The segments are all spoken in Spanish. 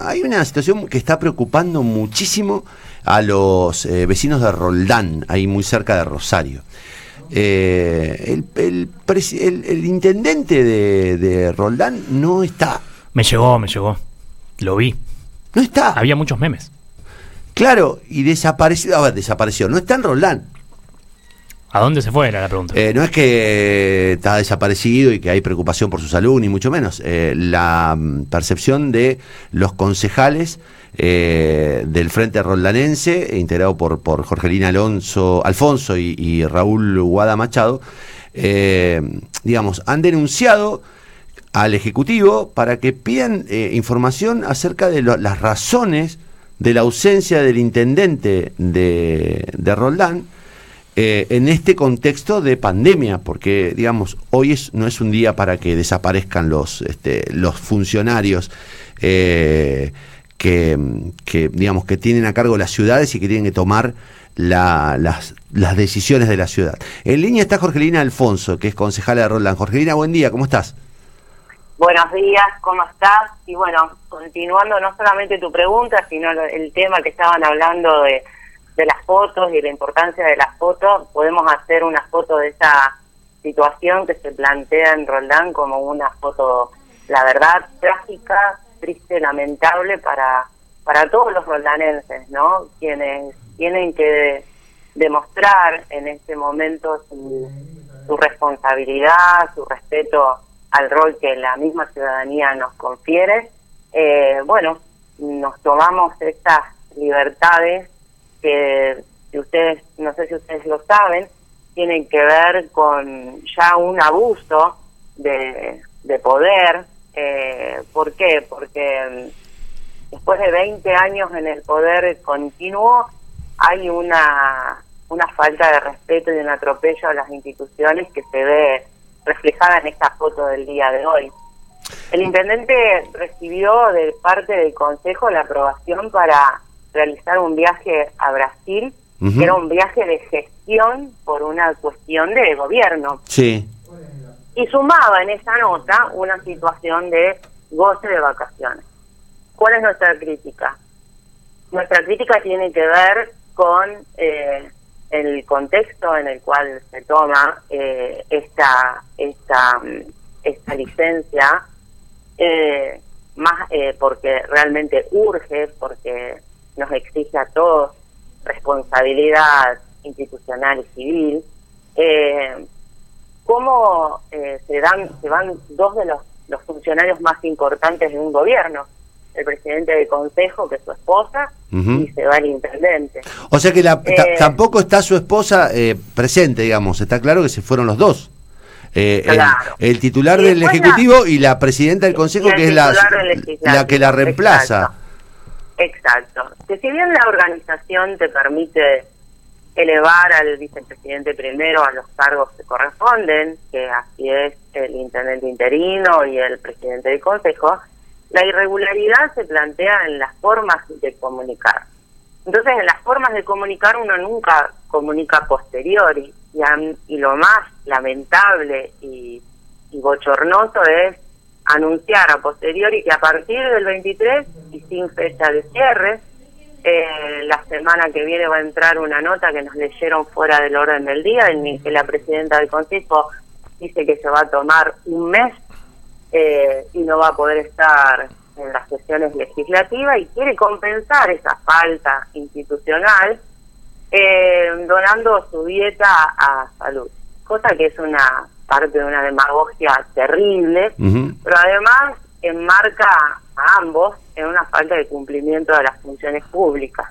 Hay una situación que está preocupando muchísimo a los eh, vecinos de Roldán, ahí muy cerca de Rosario. Eh, el, el, intendente de, Roldán no está. Me llegó, me llegó. Lo vi. No está. Había muchos memes. Claro, y desapareció. A ver, desapareció. No está en Roldán. ¿A dónde se fue? Era la pregunta. Eh, no es que está desaparecido y que hay preocupación por su salud, ni mucho menos. Eh, la mm, percepción de los concejales eh, del Frente Roldanense, integrado por, por Jorgelina Alonso, Alfonso y, Raúl Guada Machado, digamos, han denunciado al Ejecutivo para que pidan información acerca de las razones de la ausencia del intendente de, de Roldán eh, en este contexto de pandemia, porque digamos, hoy es, no es un día para que desaparezcan los, este, los funcionarios eh, que, digamos, que tienen a cargo las ciudades y que tienen que tomar las, las decisiones de la ciudad. En línea está Jorgelina Alfonso, que es concejala de Roland. Jorgelina, buen día, ¿cómo estás? Buenos días, ¿cómo estás? Y bueno, continuando no solamente tu pregunta, sino el tema que estaban hablando de de las fotos y la importancia de las fotos, podemos hacer una foto de esa situación que se plantea en Roldán como una foto, la verdad, trágica, triste, lamentable para, para todos los roldanenses, ¿no? Quienes tienen que demostrar en este momento su, su responsabilidad, su respeto al rol que la misma ciudadanía nos confiere. Eh, bueno, nos tomamos estas libertades que ustedes, no sé si ustedes lo saben, tienen que ver con ya un abuso de, de poder. Eh, ¿Por qué? Porque mm, después de 20 años en el poder continuo hay una, una falta de respeto y un atropello a las instituciones que se ve reflejada en esta foto del día de hoy. El intendente recibió de parte del Consejo la aprobación para realizar un viaje a Brasil, que era un viaje de gestión por una cuestión de gobierno. Sí. Y sumaba en esa nota una situación de goce de vacaciones. ¿Cuál es nuestra crítica? Nuestra crítica tiene que ver con eh, el contexto en el cual se toma eh, esta, esta, esta licencia, eh, más porque realmente urge, porque nos exige a todos responsabilidad institucional y civil. Eh, ¿Cómo eh, se dan se van dos de los, los funcionarios más importantes de un gobierno? el presidente del consejo, que es su esposa, y se va el intendente. O sea que la, eh, tampoco está su esposa eh, presente, digamos, está claro que se fueron los dos. Eh, el, titular del Ejecutivo y la presidenta del Consejo, que es la, la que la reemplaza. Exacto. Que si bien la organización te permite elevar al vicepresidente primero a los cargos que corresponden, que así es el intendente interino y el presidente del consejo, la irregularidad se plantea en las formas de comunicar. Entonces, en las formas de comunicar uno nunca comunica posteriori y, y lo más lamentable y bochornoso es anunciar a posteriori que a partir del 23 y sin fecha de cierre, eh, la semana que viene va a entrar una nota que nos leyeron fuera del orden del día, en que la presidenta del Consejo dice que se va a tomar un mes eh, y no va a poder estar en las sesiones legislativas y quiere compensar esa falta institucional eh, donando su dieta a salud, cosa que es una parte de una demagogia terrible, pero además enmarca a ambos en una falta de cumplimiento de las funciones públicas.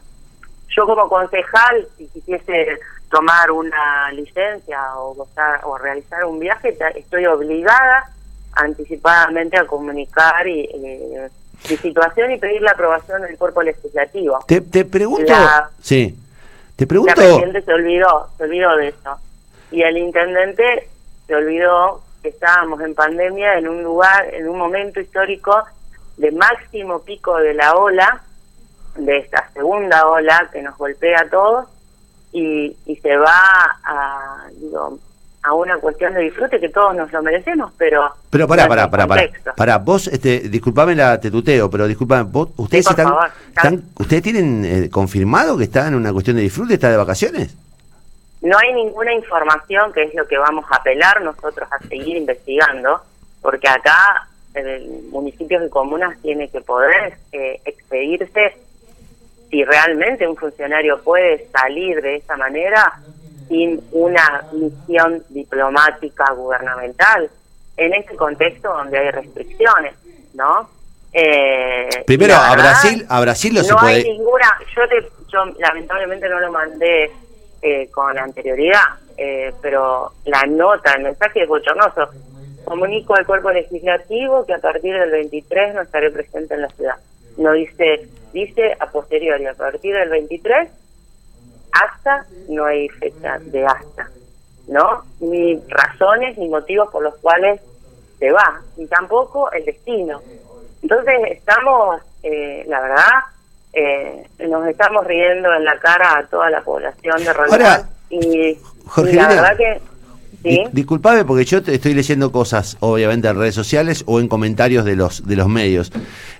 Yo como concejal, si quisiese tomar una licencia o, o realizar un viaje, estoy obligada anticipadamente a comunicar y, eh, mi situación y pedir la aprobación del cuerpo legislativo. Te, te pregunto, sí, te pregunto. La presidente se olvidó, se olvidó de eso. Y el intendente se olvidó que estábamos en pandemia en un lugar, en un momento histórico de máximo pico de la ola, de esta segunda ola que nos golpea a todos y, y se va a, digo, a una cuestión de disfrute que todos nos lo merecemos, pero... Pero pará, pará, pará, pará, pará, vos, este, disculpame la tetuteo, pero disculpame, vos, ustedes están, favor. están- ustedes tienen eh, confirmado que están en una cuestión de disfrute, está de vacaciones? No hay ninguna información que es lo que vamos a apelar nosotros a seguir investigando, porque acá el municipios y comunas tiene que poder eh, expedirse si realmente un funcionario puede salir de esa manera sin una misión diplomática gubernamental en este contexto donde hay restricciones, ¿no? Eh, Primero, a Brasil, a Brasil no, se no puede... hay ninguna, yo, te, yo lamentablemente no lo mandé eh, con anterioridad, eh, pero la nota, el mensaje es bochornoso. Comunico al cuerpo legislativo que a partir del 23 no estaré presente en la ciudad. No dice, dice a posteriori, a partir del 23 hasta no hay fecha de hasta, ¿no? Ni razones ni motivos por los cuales se va, ni tampoco el destino. Entonces estamos, eh, la verdad, eh, nos estamos riendo en la cara a toda la población de Roldán Ahora, y, Jorge y la verdad que sí, Di- disculpame porque yo te estoy leyendo cosas, obviamente en redes sociales o en comentarios de los de los medios.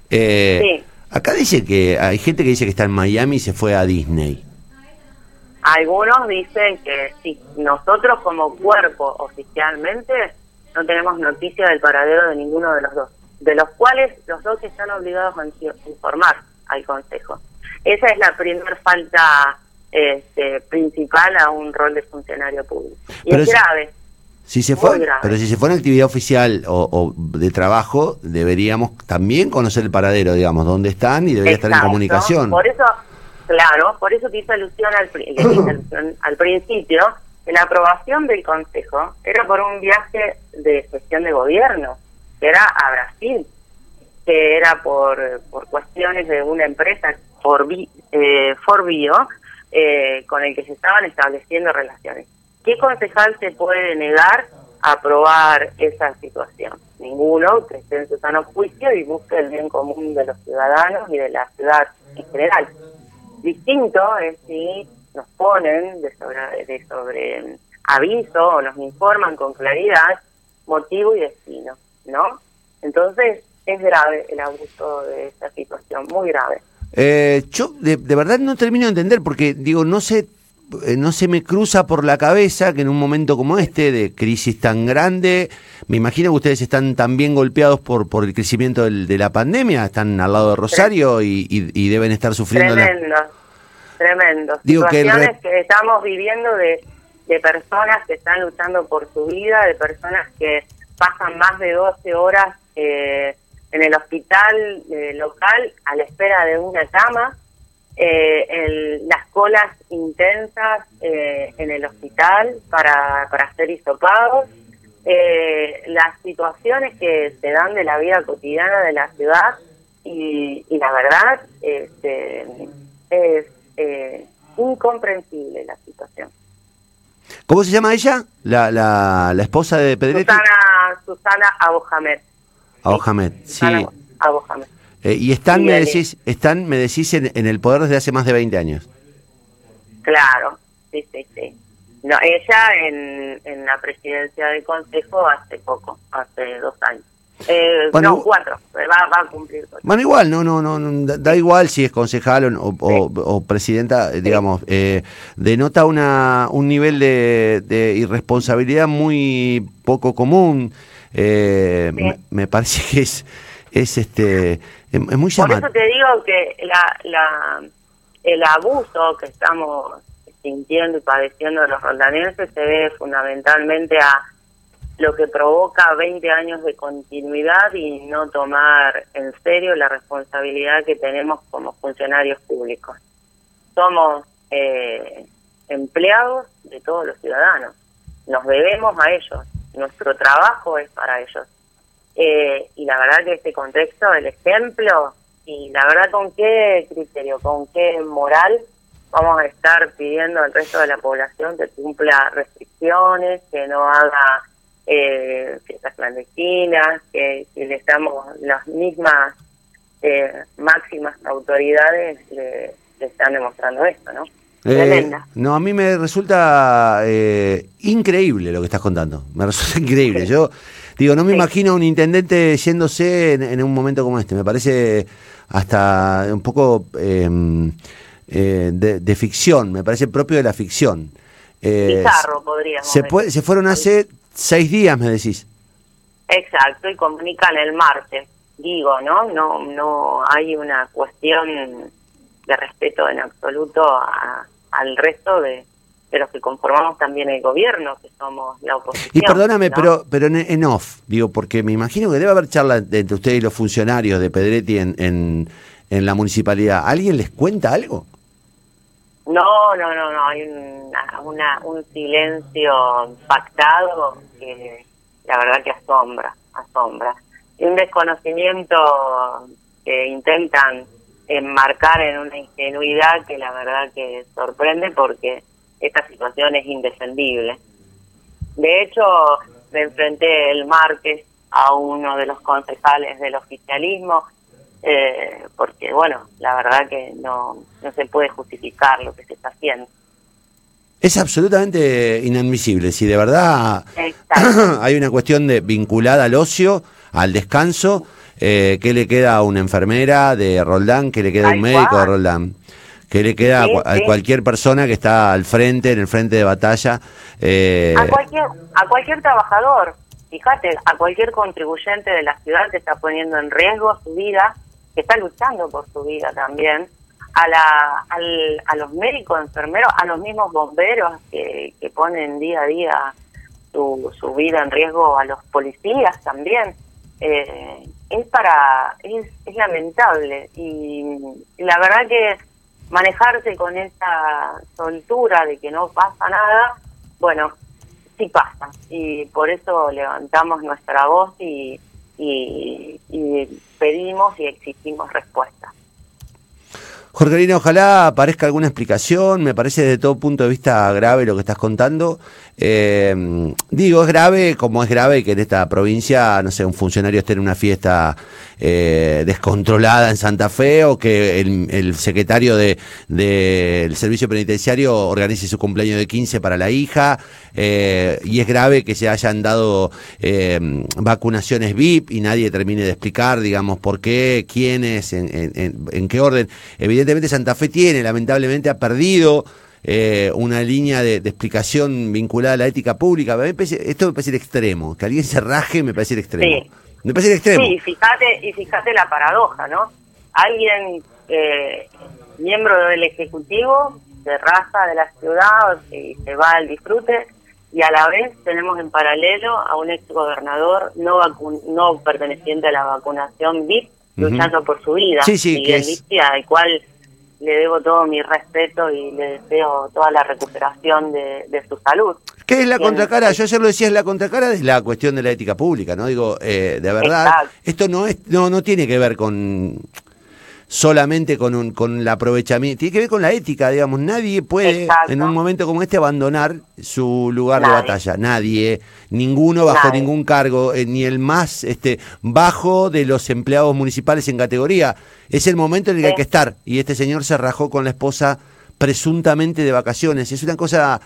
Eh, Sí. Acá dice que hay gente que dice que está en Miami y se fue a Disney. algunos dicen que sí, nosotros como cuerpo oficialmente no tenemos noticia del paradero de ninguno de los dos, de los cuales los dos están obligados a informar al Consejo. Esa es la primera falta este, principal a un rol de funcionario público. Y Pero es grave. Si se fue, grave. pero si se fue en actividad oficial o, o de trabajo, deberíamos también conocer el paradero, digamos, dónde están y debería estar en comunicación. Por eso, claro, por eso te hice alusión al, hice alusión al principio, que la aprobación del Consejo era por un viaje de gestión de gobierno, que era a Brasil, que era por, por cuestiones de una empresa, Forbi, eh, Forbio, eh, con el que se estaban estableciendo relaciones. ¿Qué concejal se puede negar a aprobar esa situación? Ninguno que esté en su sano juicio y busque el bien común de los ciudadanos y de la ciudad en general. Distinto es si nos ponen de sobre, de sobre aviso o nos informan con claridad motivo y destino, ¿no? Entonces es grave el abuso de esta situación, muy grave. Eh, yo de, de verdad no termino de entender porque digo no sé eh, no se me cruza por la cabeza que en un momento como este de crisis tan grande me imagino que ustedes están también golpeados por por el crecimiento del- de la pandemia están al lado de Rosario y, y- y deben estar sufriendo la- Tremendo, tremendo. Digo que el Situaciones re- que estamos viviendo de, de personas que están luchando por su vida, de personas que pasan más de 12 horas eh, en el hospital eh, local a la espera de una cama, eh, el- las colas intensas eh, en el hospital para, para ser hisopados, eh, las situaciones que se dan de la vida cotidiana de la ciudad y, y la verdad este, es eh, incomprensible la situación. ¿Cómo se llama ella? La, la, la esposa de Pedretti. Susana, Susana Abohamed. Ahojamed, sí. Susana Abohamed. Eh, y están, Sí, me decís, están, me decís, en, en el poder desde hace más de 20 años. Claro, sí, sí, sí. No, ella en, en la presidencia del Consejo hace poco, hace dos años. Eh, Bueno, no, cuatro, va, va a cumplir. Bueno, igual, no, no, no, no, da, da igual si es concejal o, o- o- o presidenta, eh, digamos, eh, denota una, un nivel de, de irresponsabilidad muy poco común. Eh, Sí. me, me parece que es, es este, es, es muy Por eso llamativo. te digo que la, la, el abuso que estamos sintiendo y padeciendo los roldanenses se debe fundamentalmente a lo que provoca 20 años de continuidad y no tomar en serio la responsabilidad que tenemos como funcionarios públicos. Somos eh, empleados de todos los ciudadanos, nos debemos a ellos, nuestro trabajo es para ellos. Eh, y la verdad que este contexto, el ejemplo, y la verdad con qué criterio, con qué moral vamos a estar pidiendo al resto de la población que cumpla restricciones, que no haga eh, fiestas clandestinas, que, le estamos las mismas eh, máximas autoridades le están demostrando esto, ¿no? Eh, no, a mí me resulta eh, increíble lo que estás contando. Me resulta increíble. Yo digo, no me Sí. imagino a un intendente yéndose en, en un momento como este. Me parece hasta un poco eh, eh, de, de ficción. Me parece propio de la ficción. Eh, podríamos se, puede- se fueron hace seis días, me decís. Exacto, y comunican el martes. Digo, ¿no? No, no hay una cuestión de respeto en absoluto a- al resto de, de los que conformamos también el gobierno, que somos la oposición. Y perdóname, ¿no? pero pero en, en off, digo, porque me imagino que debe haber charla entre ustedes y los funcionarios de Pedretti en, en, en la municipalidad. ¿Alguien les cuenta algo? No, no, no, no, hay una, una- un silencio pactado que la verdad que asombra, asombra. Y un desconocimiento que intentan enmarcar en una ingenuidad que la verdad que sorprende porque esta situación es indefendible. De hecho, me enfrenté el martes a uno de los concejales del oficialismo, eh, porque, bueno, la verdad que no, no se puede justificar lo que se está haciendo. Es absolutamente inadmisible. Si de verdad Exacto. hay una cuestión de vinculada al ocio, al descanso, eh, ¿qué le queda a una enfermera de Roldán? ¿Qué le queda a un médico de. Roldán? ¿Qué le queda a Sí, a, sí. cualquier persona que está al frente, en el frente de batalla? Eh, A cualquier, a cualquier trabajador, fíjate, a cualquier contribuyente de la ciudad que está poniendo en riesgo su vida, que está luchando por su vida también, a, la, al- a los médicos, enfermeros, a los mismos bomberos que, que ponen día a día su, su vida en riesgo, a los policías también. Eh, es para es, es lamentable y, la verdad que manejarse con esa soltura de que no pasa nada bueno, sí pasa y por eso levantamos nuestra voz y, y, y pedimos y exigimos respuestas. Jorgelina, ojalá aparezca alguna explicación. Me parece desde todo punto de vista grave lo que estás contando. Eh, digo, es grave como es grave que en esta provincia, no sé, un funcionario esté en una fiesta eh, descontrolada en Santa Fe o que el, secretario de- del servicio penitenciario organice su cumpleaños de 15 para la hija. eh, y es grave que se hayan dado vacunaciones VIP y nadie termine de explicar, digamos, por qué, quiénes, en, en- en- en qué orden. Evidentemente Santa Fe tiene, lamentablemente ha perdido eh, una línea de, de explicación vinculada a la ética pública. A mí me parece- esto me parece el extremo, que alguien se raje me parece el extremo. Sí. Me parece el extremo. Sí, fíjate, y fíjate la paradoja, ¿no? Alguien, eh, miembro del Ejecutivo, se raza de la ciudad y se va al disfrute, y a la vez tenemos en paralelo a un exgobernador no, no perteneciente a la vacunación VIP, luchando por su vida, Sí, sí, que es- al cual le debo todo mi respeto y le deseo toda la recuperación de, de su salud. ¿Qué es la contracara? Yo ayer lo decía, es la contracara de la cuestión de la ética pública, ¿no? Digo, eh, de verdad, Exacto. esto no es, no, no tiene que ver con solamente con un, con el aprovechamiento, tiene que ver con la ética, digamos, nadie puede Exacto. en un momento como este abandonar su lugar de batalla, nadie, ninguno bajo Nadie. ningún cargo, eh, ni el más este bajo de los empleados municipales en categoría, es el momento en el que hay que estar, y este señor se rajó con la esposa presuntamente de vacaciones, es una cosa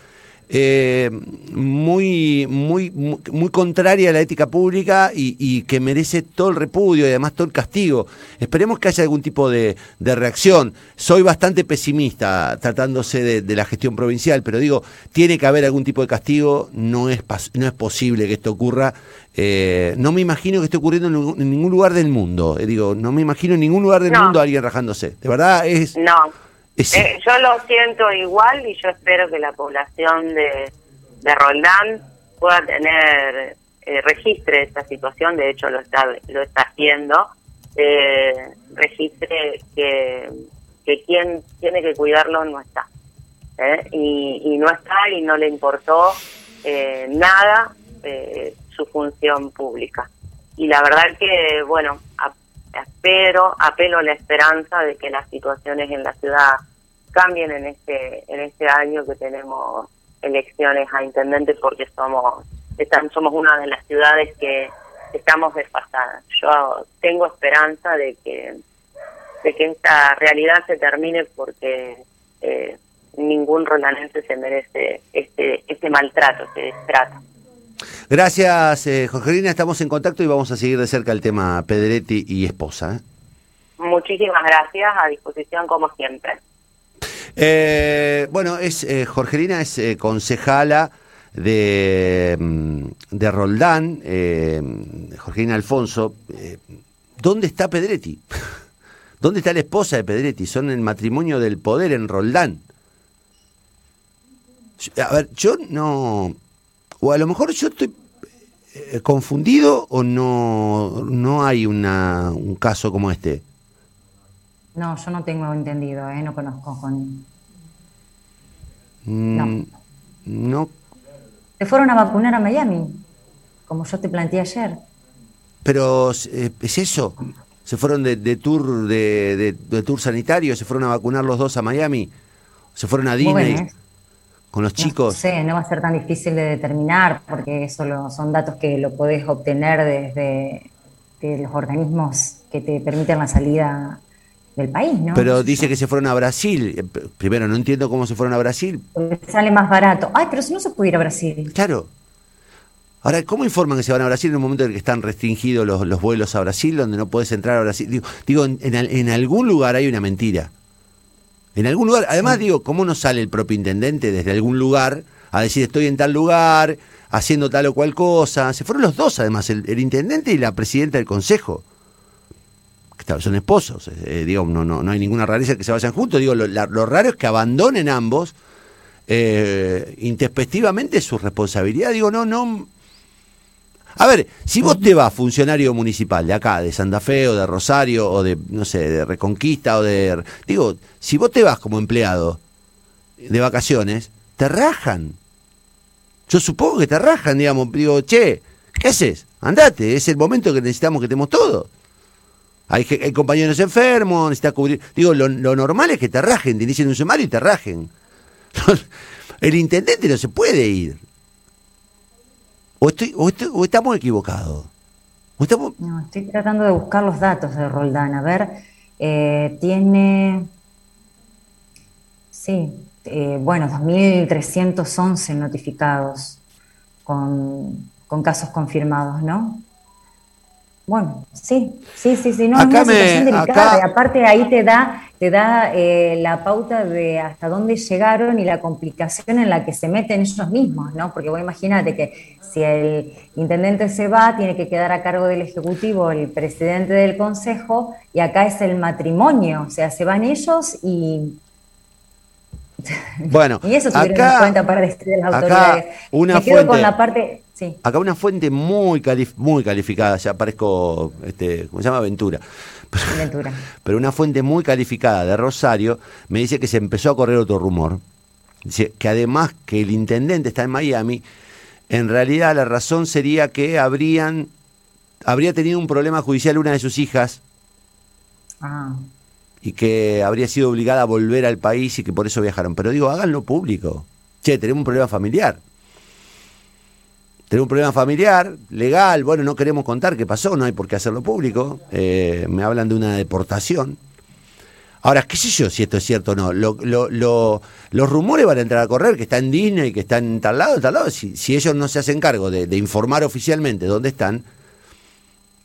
eh, muy, muy, muy, contraria a la ética pública y, y que merece todo el repudio y además todo el castigo. Esperemos que haya algún tipo de, de reacción. Soy bastante pesimista tratándose de, de la gestión provincial, pero digo, tiene que haber algún tipo de castigo. No es, no es posible que esto ocurra. Eh, no me imagino que esté ocurriendo en, ningún- en ningún lugar del mundo. Eh, digo, no me imagino en ningún lugar del No. mundo alguien rajándose. De verdad es... No, es- Eh, yo lo siento igual y yo espero que la población de, de Roldán pueda tener, eh, registre esta situación, de hecho lo está, lo está haciendo, eh, registre que, que quien tiene que cuidarlo no está. ¿eh? Y, y no está y no le importó eh, nada eh, su función pública. Y la verdad que, bueno, a- espero, apelo a la esperanza de que las situaciones en la ciudad cambien en este en este año que tenemos elecciones a intendentes porque somos están, somos una de las ciudades que estamos desfasadas. Yo tengo esperanza de que de que esta realidad se termine porque eh, ningún rolanense se merece este, este maltrato, este destrato. Gracias, eh, Jorgelina. Estamos en contacto y vamos a seguir de cerca el tema Pedretti y esposa. ¿eh? Muchísimas gracias, a disposición como siempre. Eh, bueno, es eh, Jorgelina es eh, concejala de, mm, de Roldán, eh, Jorgelina Alfonso. ¿Dónde está Pedretti? ¿Dónde está la esposa de Pedretti? Son el matrimonio del poder en Roldán. A ver, yo no... O a lo mejor yo estoy eh, confundido o no, no hay una, un caso como este. No, yo no tengo entendido, ¿eh? no conozco con... Mm, No. no Se fueron a vacunar a Miami, como yo te planteé ayer. Pero eh, es eso. Se fueron de, de tour de, de- de tour sanitario, se fueron a vacunar los dos a Miami, se fueron a Disney con los No chicos. sé, no va a ser tan difícil de determinar, porque eso lo- son datos que lo podés obtener desde de los organismos que te permiten la salida del país, ¿no? Pero dice que se fueron a Brasil. Eh, Primero, no entiendo cómo se fueron a Brasil. Porque sale más barato. Ay, pero si no se puede ir a Brasil. Claro. Ahora, ¿cómo informan que se van a Brasil en un momento en el que están restringidos los, los vuelos a Brasil, donde no puedes entrar a Brasil? Digo, digo, en, en al- en algún lugar hay una mentira. En algún lugar, además digo, ¿cómo no sale el propio intendente desde algún lugar a decir estoy en tal lugar, haciendo tal o cual cosa? Se fueron los dos, además, el, el intendente y la presidenta del consejo. Claro, son esposos, eh, digo, no, no, no hay ninguna rareza que se vayan juntos. Digo, lo, la- lo raro es que abandonen ambos eh, intempestivamente su responsabilidad. Digo, no, no. A ver, si vos te vas funcionario municipal de acá, de Santa Fe o de Rosario o de, no sé, de Reconquista o de... Digo, si vos te vas como empleado de vacaciones, te rajan. Yo supongo que te rajan, digamos. Digo, che, ¿qué haces? Andate, es el momento que necesitamos que estemos todos. Hay, hay compañeros enfermos, necesitas cubrir. Digo, lo, lo normal es que te rajen, te inicien un sumario y te rajen. El intendente no se puede ir. O, estoy, o, estoy- o estamos equivocados. No, estoy tratando de buscar los datos de Roldán. A ver, eh, tiene, sí, eh, bueno, 2.311 notificados con, con casos confirmados, ¿no? Bueno, sí, sí, sí, sí, no, Acá es una me- situación delicada. acá- Y aparte ahí te da, te da eh, la pauta de hasta dónde llegaron y la complicación en la que se meten ellos mismos, ¿no? Porque vos imagínate que si el intendente se va, tiene que quedar a cargo del ejecutivo el presidente del consejo, y acá es el matrimonio, o sea, se van ellos y, bueno, y eso tuvieron en acá, cuenta para decir las acá autoridades. una Me quedo con la parte, sí. acá una fuente muy, calif- muy calificada, ya parezco, este, ¿cómo se llama? Aventura. Ventura. Pero una fuente muy calificada de Rosario me dice que se empezó a correr otro rumor. Dice que además que el intendente está en Miami, en realidad la razón sería que habrían habría tenido un problema judicial una de sus hijas Ah, y que habría sido obligada a volver al país y que por eso viajaron. Pero digo, háganlo público. Che, tenemos un problema familiar. Tenemos un problema familiar, legal, bueno, no queremos contar qué pasó, no hay por qué hacerlo público. Eh, me hablan de una deportación. Ahora, qué sé yo si esto es cierto o no. Lo- lo- lo- los rumores van a entrar a correr, que está en Disney, que está en tal lado, tal lado. Si, si ellos no se hacen cargo de, informar oficialmente dónde están,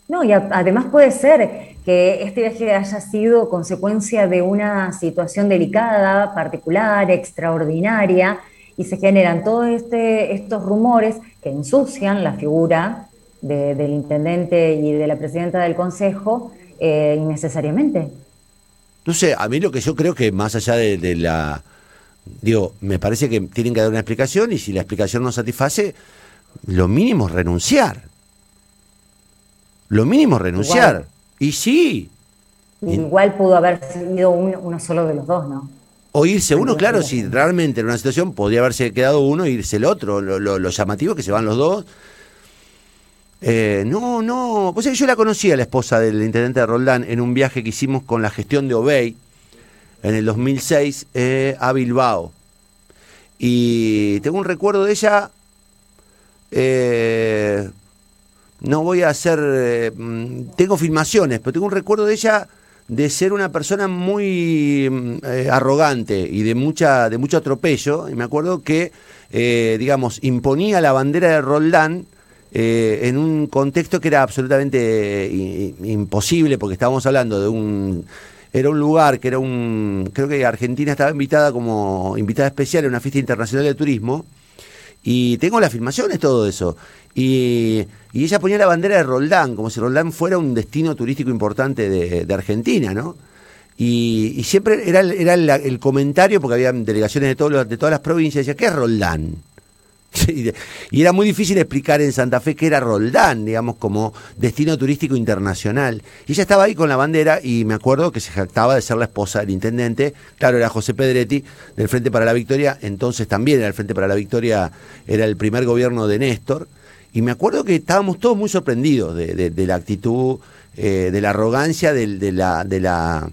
No, y además puede ser que este viaje haya sido consecuencia de una situación delicada, particular, extraordinaria, y se generan todos este, estos rumores que ensucian la figura de- del intendente y de la presidenta del consejo eh, innecesariamente. No sé, a mí lo que yo creo que más allá de, de la... Digo, me parece que tienen que dar una explicación y si la explicación no satisface, lo mínimo es renunciar. Lo mínimo es renunciar. Y sí, Igual pudo haber sido un- uno solo de los dos, ¿no? o irse uno, claro, si realmente en una situación podría haberse quedado uno e irse el otro. Lo, lo- lo llamativo es que se van los dos. Eh, no, no, pues yo la conocí a la esposa del intendente de Roldán en un viaje que hicimos con la gestión de Obey en el 2006 eh, a Bilbao. Y tengo un recuerdo de ella, eh, no voy a hacer, eh, mm, tengo filmaciones, pero tengo un recuerdo de ella de ser una persona muy mm, eh, arrogante y de mucha de mucho atropello. Y me acuerdo que, eh, digamos, imponía la bandera de Roldán eh, en un contexto que era absolutamente i- imposible, porque estábamos hablando de un era un lugar que era un creo que Argentina estaba invitada como invitada especial en una fiesta internacional de turismo y tengo las filmaciones, todo eso. Y, y ella ponía la bandera de Roldán, como si Roldán fuera un destino turístico importante de, Argentina, ¿no? Y, siempre era, era la- el comentario, porque había delegaciones de, todos de todas las provincias, decía, ¿qué es Roldán? Y era muy difícil explicar en Santa Fe qué era Roldán, digamos, como destino turístico internacional. Y ella estaba ahí con la bandera y me acuerdo que se jactaba de ser la esposa del intendente. Claro, era José Pedretti del Frente para la Victoria, entonces también era el Frente para la Victoria, era el primer gobierno de Néstor. Y me acuerdo que estábamos todos muy sorprendidos de, la actitud, eh, de la arrogancia, de, la...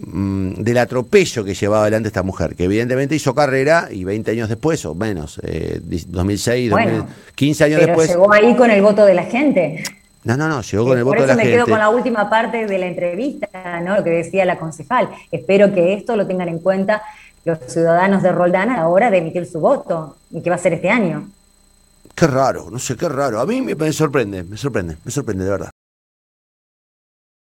del atropello que llevaba adelante esta mujer, que evidentemente hizo carrera y 20 años después, o menos, eh, 2006, Bueno, 15 años Pero después. llegó ahí con el voto de la gente. No, no, no, llegó con el Por voto de eso la me gente. quedo con la última parte de la entrevista, ¿no? Lo que decía la concejal. Espero que esto lo tengan en cuenta los ciudadanos de Roldán a la hora de emitir su voto, y que va a ser este año. Qué raro, no sé, qué raro. A mí me, me sorprende, me sorprende, me sorprende, de verdad.